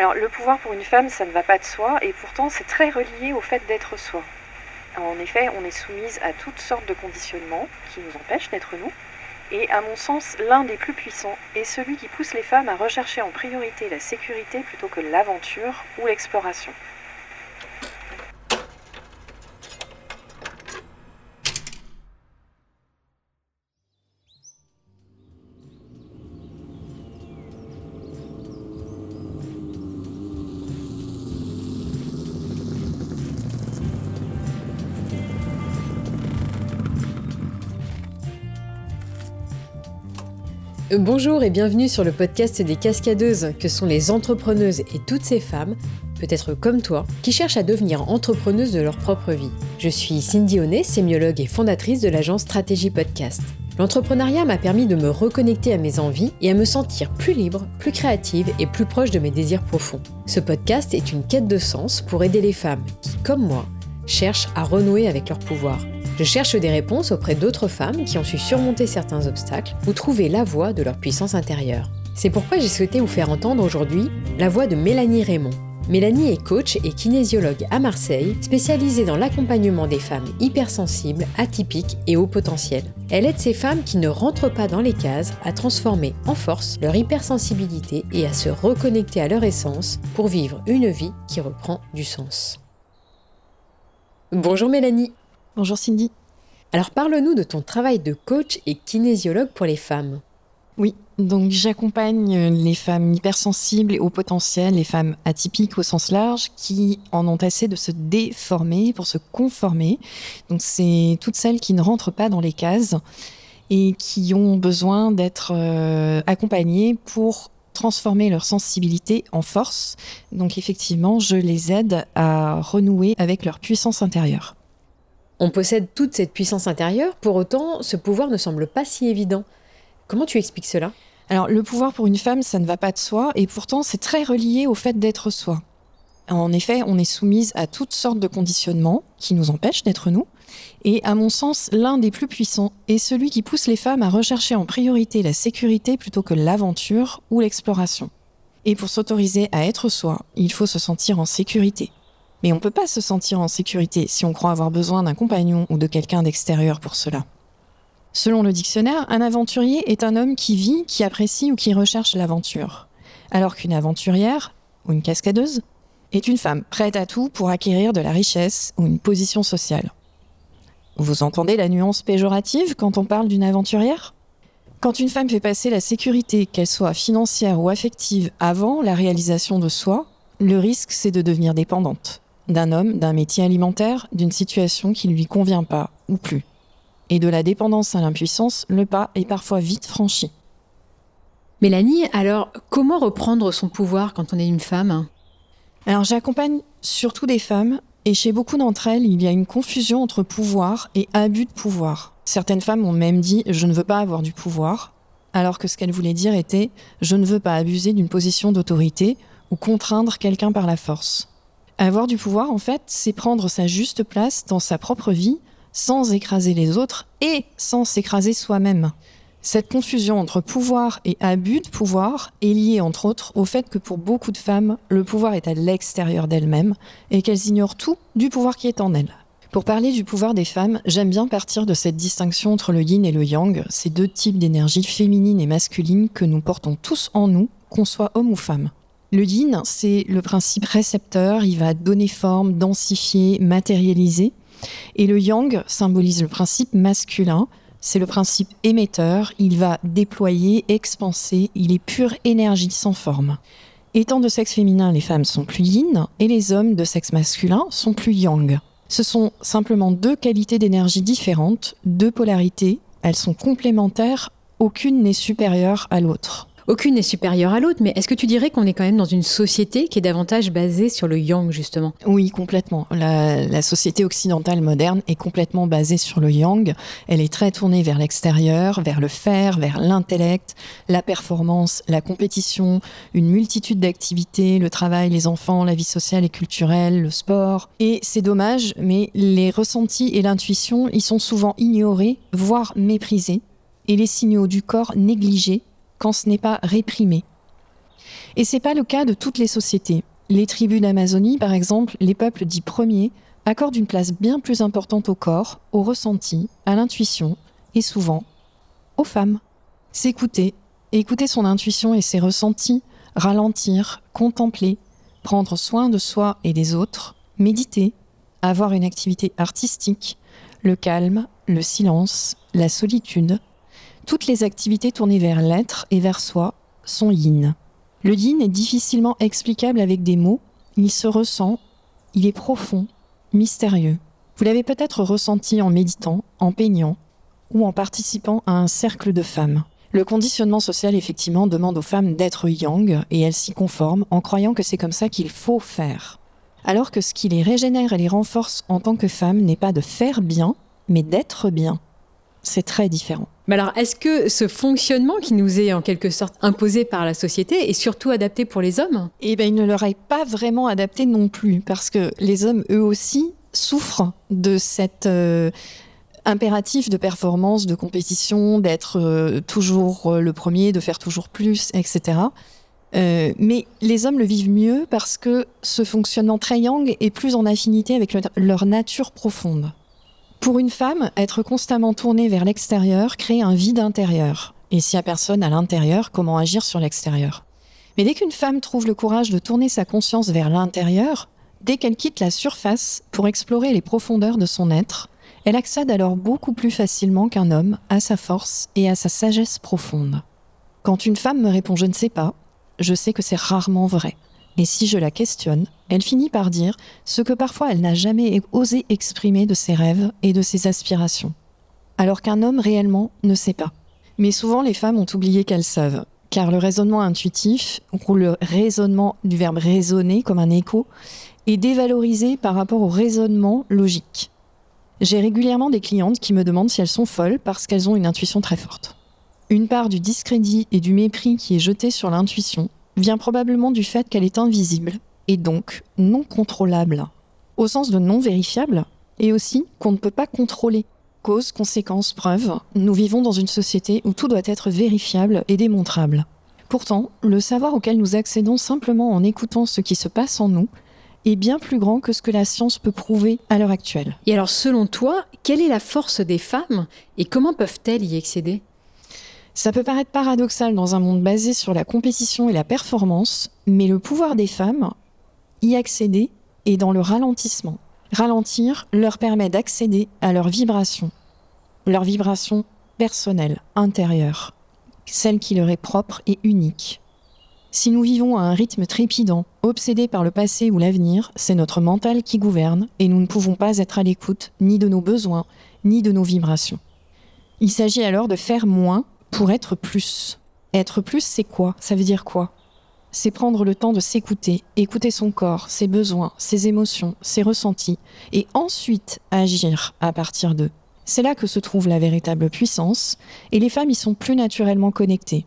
Le pouvoir pour une femme, ça ne va pas de soi, et pourtant c'est très relié au fait d'être soi. En effet, on est soumise à toutes sortes de conditionnements qui nous empêchent d'être nous, et à mon sens, l'un des plus puissants est celui qui pousse les femmes à rechercher en priorité la sécurité plutôt que l'aventure ou l'exploration. Bonjour et bienvenue sur le podcast des cascadeuses que sont les entrepreneuses et toutes ces femmes, peut-être comme toi, qui cherchent à devenir entrepreneuses de leur propre vie. Je suis Cindy Honnet, sémiologue et fondatrice de l'agence Stratégie Podcast. L'entrepreneuriat m'a permis de me reconnecter à mes envies et à me sentir plus libre, plus créative et plus proche de mes désirs profonds. Ce podcast est une quête de sens pour aider les femmes qui, comme moi, cherchent à renouer avec leur pouvoir je cherche des réponses auprès d'autres femmes qui ont su surmonter certains obstacles ou trouver la voie de leur puissance intérieure. C'est pourquoi j'ai souhaité vous faire entendre aujourd'hui la voix de Mélanie Raymond. Mélanie est coach et kinésiologue à Marseille, spécialisée dans l'accompagnement des femmes hypersensibles, atypiques et haut potentiel. Elle aide ces femmes qui ne rentrent pas dans les cases à transformer en force leur hypersensibilité et à se reconnecter à leur essence pour vivre une vie qui reprend du sens. Bonjour Mélanie. Bonjour Cindy. Alors parle-nous de ton travail de coach et kinésiologue pour les femmes. Oui, donc j'accompagne les femmes hypersensibles et au potentiel, les femmes atypiques au sens large, qui en ont assez de se déformer pour se conformer. Donc c'est toutes celles qui ne rentrent pas dans les cases et qui ont besoin d'être euh, accompagnées pour transformer leur sensibilité en force. Donc effectivement, je les aide à renouer avec leur puissance intérieure. On possède toute cette puissance intérieure, pour autant, ce pouvoir ne semble pas si évident. Comment tu expliques cela? Alors, le pouvoir pour une femme, ça ne va pas de soi, et pourtant, c'est très relié au fait d'être soi. En effet, on est soumise à toutes sortes de conditionnements qui nous empêchent d'être nous. Et à mon sens, l'un des plus puissants est celui qui pousse les femmes à rechercher en priorité la sécurité plutôt que l'aventure ou l'exploration. Et pour s'autoriser à être soi, il faut se sentir en sécurité. Mais on ne peut pas se sentir en sécurité si on croit avoir besoin d'un compagnon ou de quelqu'un d'extérieur pour cela. Selon le dictionnaire, un aventurier est un homme qui vit, qui apprécie ou qui recherche l'aventure. Alors qu'une aventurière, ou une cascadeuse, est une femme prête à tout pour acquérir de la richesse ou une position sociale. Vous entendez la nuance péjorative quand on parle d'une aventurière? Quand une femme fait passer la sécurité, qu'elle soit financière ou affective, avant la réalisation de soi, le risque c'est de devenir dépendante d'un homme, d'un métier alimentaire, d'une situation qui ne lui convient pas ou plus. Et de la dépendance à l'impuissance, le pas est parfois vite franchi. Mélanie, alors comment reprendre son pouvoir quand on est une femme? Alors j'accompagne surtout des femmes et chez beaucoup d'entre elles, il y a une confusion entre pouvoir et abus de pouvoir. Certaines femmes ont même dit je ne veux pas avoir du pouvoir, alors que ce qu'elles voulaient dire était je ne veux pas abuser d'une position d'autorité ou contraindre quelqu'un par la force. Avoir du pouvoir, en fait, c'est prendre sa juste place dans sa propre vie sans écraser les autres et sans s'écraser soi-même. Cette confusion entre pouvoir et abus de pouvoir est liée entre autres au fait que pour beaucoup de femmes, le pouvoir est à l'extérieur d'elles-mêmes et qu'elles ignorent tout du pouvoir qui est en elles. Pour parler du pouvoir des femmes, j'aime bien partir de cette distinction entre le yin et le yang, ces deux types d'énergie féminine et masculine que nous portons tous en nous, qu'on soit homme ou femme. Le yin, c'est le principe récepteur, il va donner forme, densifier, matérialiser. Et le yang symbolise le principe masculin, c'est le principe émetteur, il va déployer, expanser, il est pure énergie sans forme. Étant de sexe féminin, les femmes sont plus yin et les hommes de sexe masculin sont plus yang. Ce sont simplement deux qualités d'énergie différentes, deux polarités, elles sont complémentaires, aucune n'est supérieure à l'autre. Aucune n'est supérieure à l'autre, mais est-ce que tu dirais qu'on est quand même dans une société qui est davantage basée sur le yang, justement? Oui, complètement. La, société occidentale moderne est complètement basée sur le yang. Elle est très tournée vers l'extérieur, vers le faire, vers l'intellect, la performance, la compétition, une multitude d'activités, le travail, les enfants, la vie sociale et culturelle, le sport. Et c'est dommage, mais les ressentis et l'intuition y sont souvent ignorés, voire méprisés, et les signaux du corps négligés quand ce n'est pas réprimé. Et c'est pas le cas de toutes les sociétés. Les tribus d'Amazonie, par exemple, les peuples dits premiers, accordent une place bien plus importante au corps, au ressenti, à l'intuition et souvent aux femmes. S'écouter, écouter son intuition et ses ressentis, ralentir, contempler, prendre soin de soi et des autres, méditer, avoir une activité artistique, le calme, le silence, la solitude, toutes les activités tournées vers l'être et vers soi sont yin. Le yin est difficilement explicable avec des mots, il se ressent, il est profond, mystérieux. Vous l'avez peut-être ressenti en méditant, en peignant ou en participant à un cercle de femmes. Le conditionnement social, effectivement, demande aux femmes d'être yang et elles s'y conforment en croyant que c'est comme ça qu'il faut faire. Alors que ce qui les régénère et les renforce en tant que femmes n'est pas de faire bien, mais d'être bien. C'est très différent. Mais alors, est-ce que ce fonctionnement qui nous est en quelque sorte imposé par la société est surtout adapté pour les hommes? Eh bien, il ne leur est pas vraiment adapté non plus, parce que les hommes, eux aussi, souffrent de cette... Euh, impératif de performance, de compétition, d'être euh, toujours euh, le premier, de faire toujours plus, etc. Mais les hommes le vivent mieux parce que ce fonctionnement très est plus en affinité avec leur nature profonde. Pour une femme, être constamment tournée vers l'extérieur crée un vide intérieur. Et s'il n'y a personne à l'intérieur, comment agir sur l'extérieur? Mais dès qu'une femme trouve le courage de tourner sa conscience vers l'intérieur, dès qu'elle quitte la surface pour explorer les profondeurs de son être, elle accède alors beaucoup plus facilement qu'un homme à sa force et à sa sagesse profonde. Quand une femme me répond je ne sais pas, je sais que c'est rarement vrai. Et si je la questionne, elle finit par dire ce que parfois elle n'a jamais osé exprimer de ses rêves et de ses aspirations. Alors qu'un homme réellement ne sait pas. Mais souvent les femmes ont oublié qu'elles savent, car le raisonnement intuitif, ou le raisonnement du verbe raisonner comme un écho, est dévalorisé par rapport au raisonnement logique. J'ai régulièrement des clientes qui me demandent si elles sont folles parce qu'elles ont une intuition très forte. Une part du discrédit et du mépris qui est jeté sur l'intuition vient probablement du fait qu'elle est invisible et donc non contrôlable, au sens de non vérifiable, et aussi qu'on ne peut pas contrôler. Cause, conséquence, preuve, nous vivons dans une société où tout doit être vérifiable et démontrable. Pourtant, le savoir auquel nous accédons simplement en écoutant ce qui se passe en nous est bien plus grand que ce que la science peut prouver à l'heure actuelle. Et alors, selon toi, quelle est la force des femmes et comment peuvent-elles y accéder? Ça peut paraître paradoxal dans un monde basé sur la compétition et la performance, mais le pouvoir des femmes, y accéder, est dans le ralentissement. Ralentir leur permet d'accéder à leur vibration, leur vibration personnelle, intérieure, celle qui leur est propre et unique. Si nous vivons à un rythme trépidant, obsédé par le passé ou l'avenir, c'est notre mental qui gouverne et nous ne pouvons pas être à l'écoute ni de nos besoins, ni de nos vibrations. Il s'agit alors de faire moins pour être plus. Être plus, c'est quoi? Ça veut dire quoi? C'est prendre le temps de s'écouter, écouter son corps, ses besoins, ses émotions, ses ressentis, et ensuite agir à partir d'eux. C'est là que se trouve la véritable puissance, et les femmes y sont plus naturellement connectées.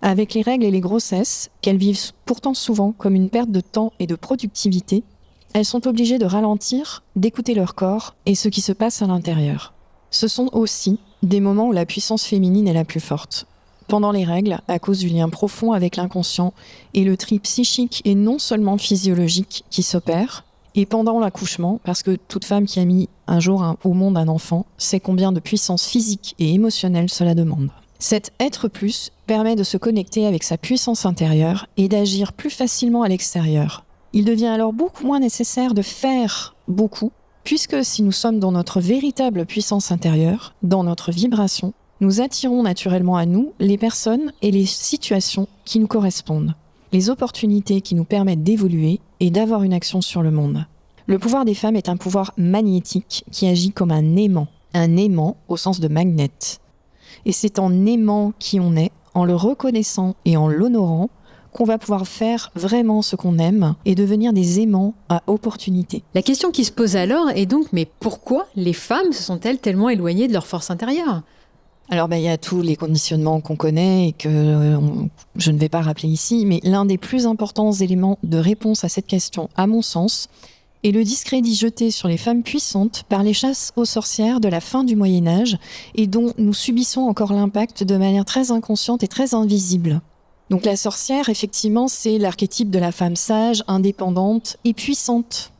Avec les règles et les grossesses, qu'elles vivent pourtant souvent comme une perte de temps et de productivité, elles sont obligées de ralentir, d'écouter leur corps et ce qui se passe à l'intérieur. Ce sont aussi des moments où la puissance féminine est la plus forte. Pendant les règles, à cause du lien profond avec l'inconscient et le tri psychique et non seulement physiologique qui s'opère, et pendant l'accouchement, parce que toute femme qui a mis un jour au monde un enfant sait combien de puissance physique et émotionnelle cela demande. Cet être plus permet de se connecter avec sa puissance intérieure et d'agir plus facilement à l'extérieur. Il devient alors beaucoup moins nécessaire de faire beaucoup, puisque si nous sommes dans notre véritable puissance intérieure, dans notre vibration, nous attirons naturellement à nous les personnes et les situations qui nous correspondent, les opportunités qui nous permettent d'évoluer et d'avoir une action sur le monde. Le pouvoir des femmes est un pouvoir magnétique qui agit comme un aimant, un aimant au sens de magnet. Et c'est en aimant qui on est, en le reconnaissant et en l'honorant, qu'on va pouvoir faire vraiment ce qu'on aime et devenir des aimants à opportunité. La question qui se pose alors est donc, mais pourquoi les femmes se sont-elles tellement éloignées de leur force intérieure? Alors, ben, il y a tous les conditionnements qu'on connaît et que euh, je ne vais pas rappeler ici, mais l'un des plus importants éléments de réponse à cette question, à mon sens, et le discrédit jeté sur les femmes puissantes par les chasses aux sorcières de la fin du Moyen Âge et dont nous subissons encore l'impact de manière très inconsciente et très invisible. Donc la sorcière, effectivement, c'est l'archétype de la femme sage, indépendante et puissante.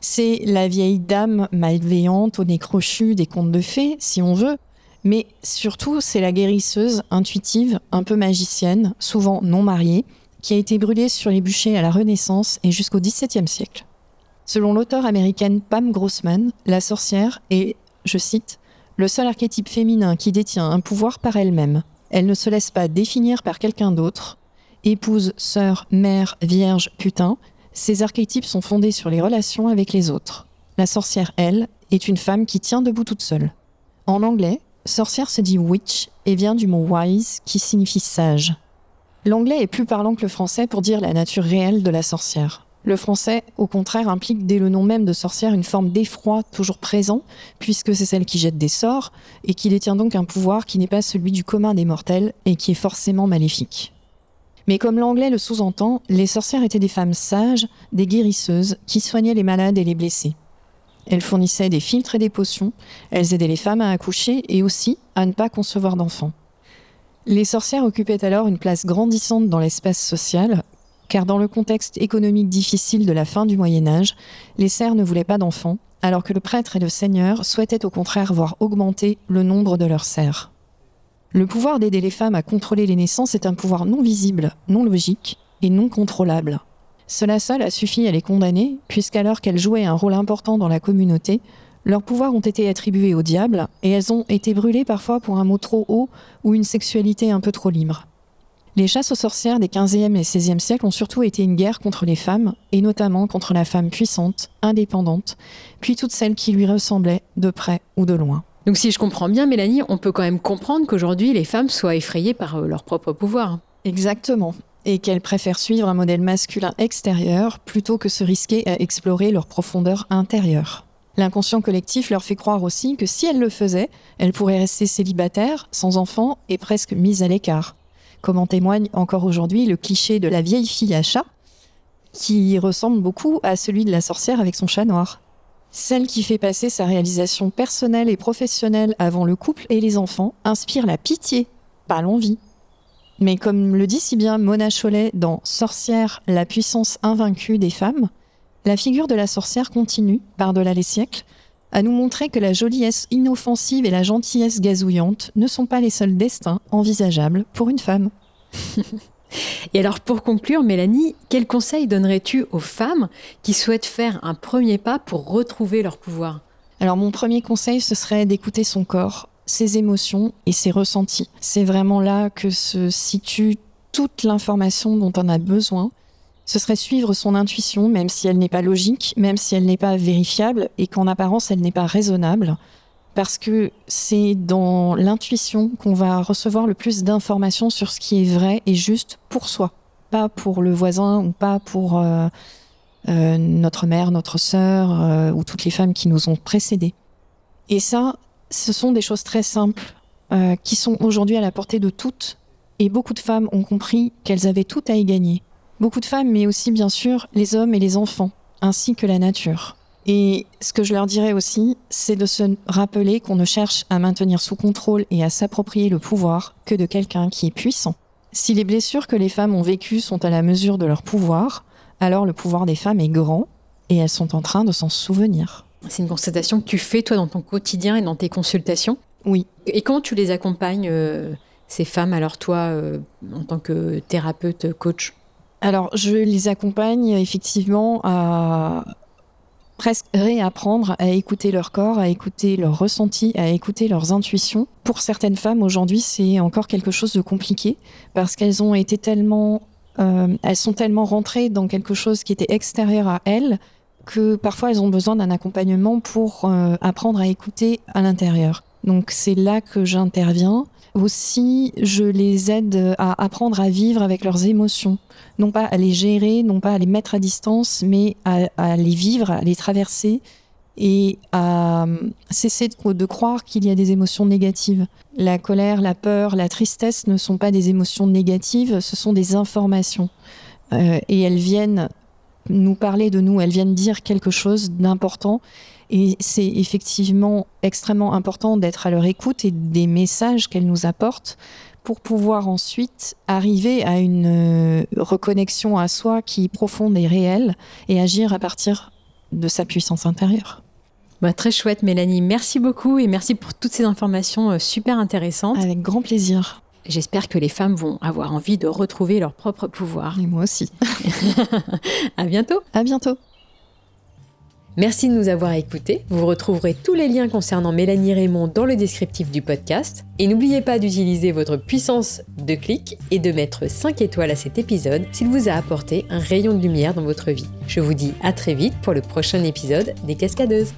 C'est la vieille dame malveillante au nez crochu des contes de fées, si on veut, mais surtout c'est la guérisseuse intuitive, un peu magicienne, souvent non mariée, qui a été brûlée sur les bûchers à la Renaissance et jusqu'au XVIIe siècle. Selon l'auteur américaine Pam Grossman, la sorcière est, je cite, le seul archétype féminin qui détient un pouvoir par elle-même. Elle ne se laisse pas définir par quelqu'un d'autre. Épouse, sœur, mère, vierge, putain, ces archétypes sont fondés sur les relations avec les autres. La sorcière, elle, est une femme qui tient debout toute seule. En anglais, sorcière se dit witch et vient du mot wise qui signifie sage. L'anglais est plus parlant que le français pour dire la nature réelle de la sorcière. Le français, au contraire, implique dès le nom même de sorcière une forme d'effroi toujours présent, puisque c'est celle qui jette des sorts, et qui détient donc un pouvoir qui n'est pas celui du commun des mortels, et qui est forcément maléfique. Mais comme l'anglais le sous-entend, les sorcières étaient des femmes sages, des guérisseuses, qui soignaient les malades et les blessés. Elles fournissaient des filtres et des potions, elles aidaient les femmes à accoucher et aussi à ne pas concevoir d'enfants. Les sorcières occupaient alors une place grandissante dans l'espace social, car dans le contexte économique difficile de la fin du Moyen Âge, les serfs ne voulaient pas d'enfants, alors que le prêtre et le seigneur souhaitaient au contraire voir augmenter le nombre de leurs serfs. Le pouvoir d'aider les femmes à contrôler les naissances est un pouvoir non visible, non logique et non contrôlable. Cela seul a suffi à les condamner, puisqu'alors qu'elles jouaient un rôle important dans la communauté, leurs pouvoirs ont été attribués au diable et elles ont été brûlées parfois pour un mot trop haut ou une sexualité un peu trop libre. Les chasses aux sorcières des 15e et 16e siècles ont surtout été une guerre contre les femmes, et notamment contre la femme puissante, indépendante, puis toutes celles qui lui ressemblaient, de près ou de loin. Donc si je comprends bien, Mélanie, on peut quand même comprendre qu'aujourd'hui les femmes soient effrayées par euh, leur propre pouvoir. Exactement. Et qu'elles préfèrent suivre un modèle masculin extérieur plutôt que se risquer à explorer leur profondeur intérieure. L'inconscient collectif leur fait croire aussi que si elles le faisaient, elles pourraient rester célibataires, sans enfants et presque mises à l'écart. Comme en témoigne encore aujourd'hui le cliché de la vieille fille à chat, qui ressemble beaucoup à celui de la sorcière avec son chat noir. Celle qui fait passer sa réalisation personnelle et professionnelle avant le couple et les enfants inspire la pitié, pas l'envie. Mais comme le dit si bien Mona Chollet dans Sorcière, la puissance invaincue des femmes, la figure de la sorcière continue, par-delà les siècles, à nous montrer que la joliesse inoffensive et la gentillesse gazouillante ne sont pas les seuls destins envisageables pour une femme. et alors pour conclure, Mélanie, quel conseil donnerais-tu aux femmes qui souhaitent faire un premier pas pour retrouver leur pouvoir? Alors mon premier conseil, ce serait d'écouter son corps, ses émotions et ses ressentis. C'est vraiment là que se situe toute l'information dont on a besoin ce serait suivre son intuition, même si elle n'est pas logique, même si elle n'est pas vérifiable et qu'en apparence elle n'est pas raisonnable, parce que c'est dans l'intuition qu'on va recevoir le plus d'informations sur ce qui est vrai et juste pour soi, pas pour le voisin ou pas pour euh, euh, notre mère, notre sœur euh, ou toutes les femmes qui nous ont précédés. Et ça, ce sont des choses très simples qui sont aujourd'hui à la portée de toutes, et beaucoup de femmes ont compris qu'elles avaient tout à y gagner Beaucoup de femmes, mais aussi bien sûr les hommes et les enfants, ainsi que la nature. Et ce que je leur dirais aussi, c'est de se rappeler qu'on ne cherche à maintenir sous contrôle et à s'approprier le pouvoir que de quelqu'un qui est puissant. Si les blessures que les femmes ont vécues sont à la mesure de leur pouvoir, alors le pouvoir des femmes est grand et elles sont en train de s'en souvenir. C'est une constatation que tu fais toi dans ton quotidien et dans tes consultations? Oui. Et comment tu les accompagnes, euh, ces femmes, alors toi, euh, en tant que thérapeute, coach alors, je les accompagne effectivement à presque réapprendre à écouter leur corps, à écouter leurs ressentis, à écouter leurs intuitions. Pour certaines femmes, aujourd'hui, c'est encore quelque chose de compliqué parce qu'elles ont été tellement, euh, elles sont tellement rentrées dans quelque chose qui était extérieur à elles que parfois elles ont besoin d'un accompagnement pour euh, apprendre à écouter à l'intérieur. Donc c'est là que j'interviens. Aussi, je les aide à apprendre à vivre avec leurs émotions. Non pas à les gérer, non pas à les mettre à distance, mais à, les vivre, à les traverser et à euh, cesser de, croire qu'il y a des émotions négatives. La colère, la peur, la tristesse ne sont pas des émotions négatives, ce sont des informations. Euh, et elles viennent nous parler de nous, elles viennent dire quelque chose d'important et c'est effectivement extrêmement important d'être à leur écoute et des messages qu'elles nous apportent pour pouvoir ensuite arriver à une euh, reconnexion à soi qui est profonde et réelle et agir à partir de sa puissance intérieure. Bah, très chouette Mélanie, merci beaucoup et merci pour toutes ces informations euh, super intéressantes. Avec grand plaisir. J'espère que les femmes vont avoir envie de retrouver leur propre pouvoir. Et moi aussi. à bientôt. À bientôt. Merci de nous avoir écoutés. Vous retrouverez tous les liens concernant Mélanie Raymond dans le descriptif du podcast. Et n'oubliez pas d'utiliser votre puissance de clic et de mettre 5 étoiles à cet épisode s'il vous a apporté un rayon de lumière dans votre vie. Je vous dis à très vite pour le prochain épisode des Cascadeuses.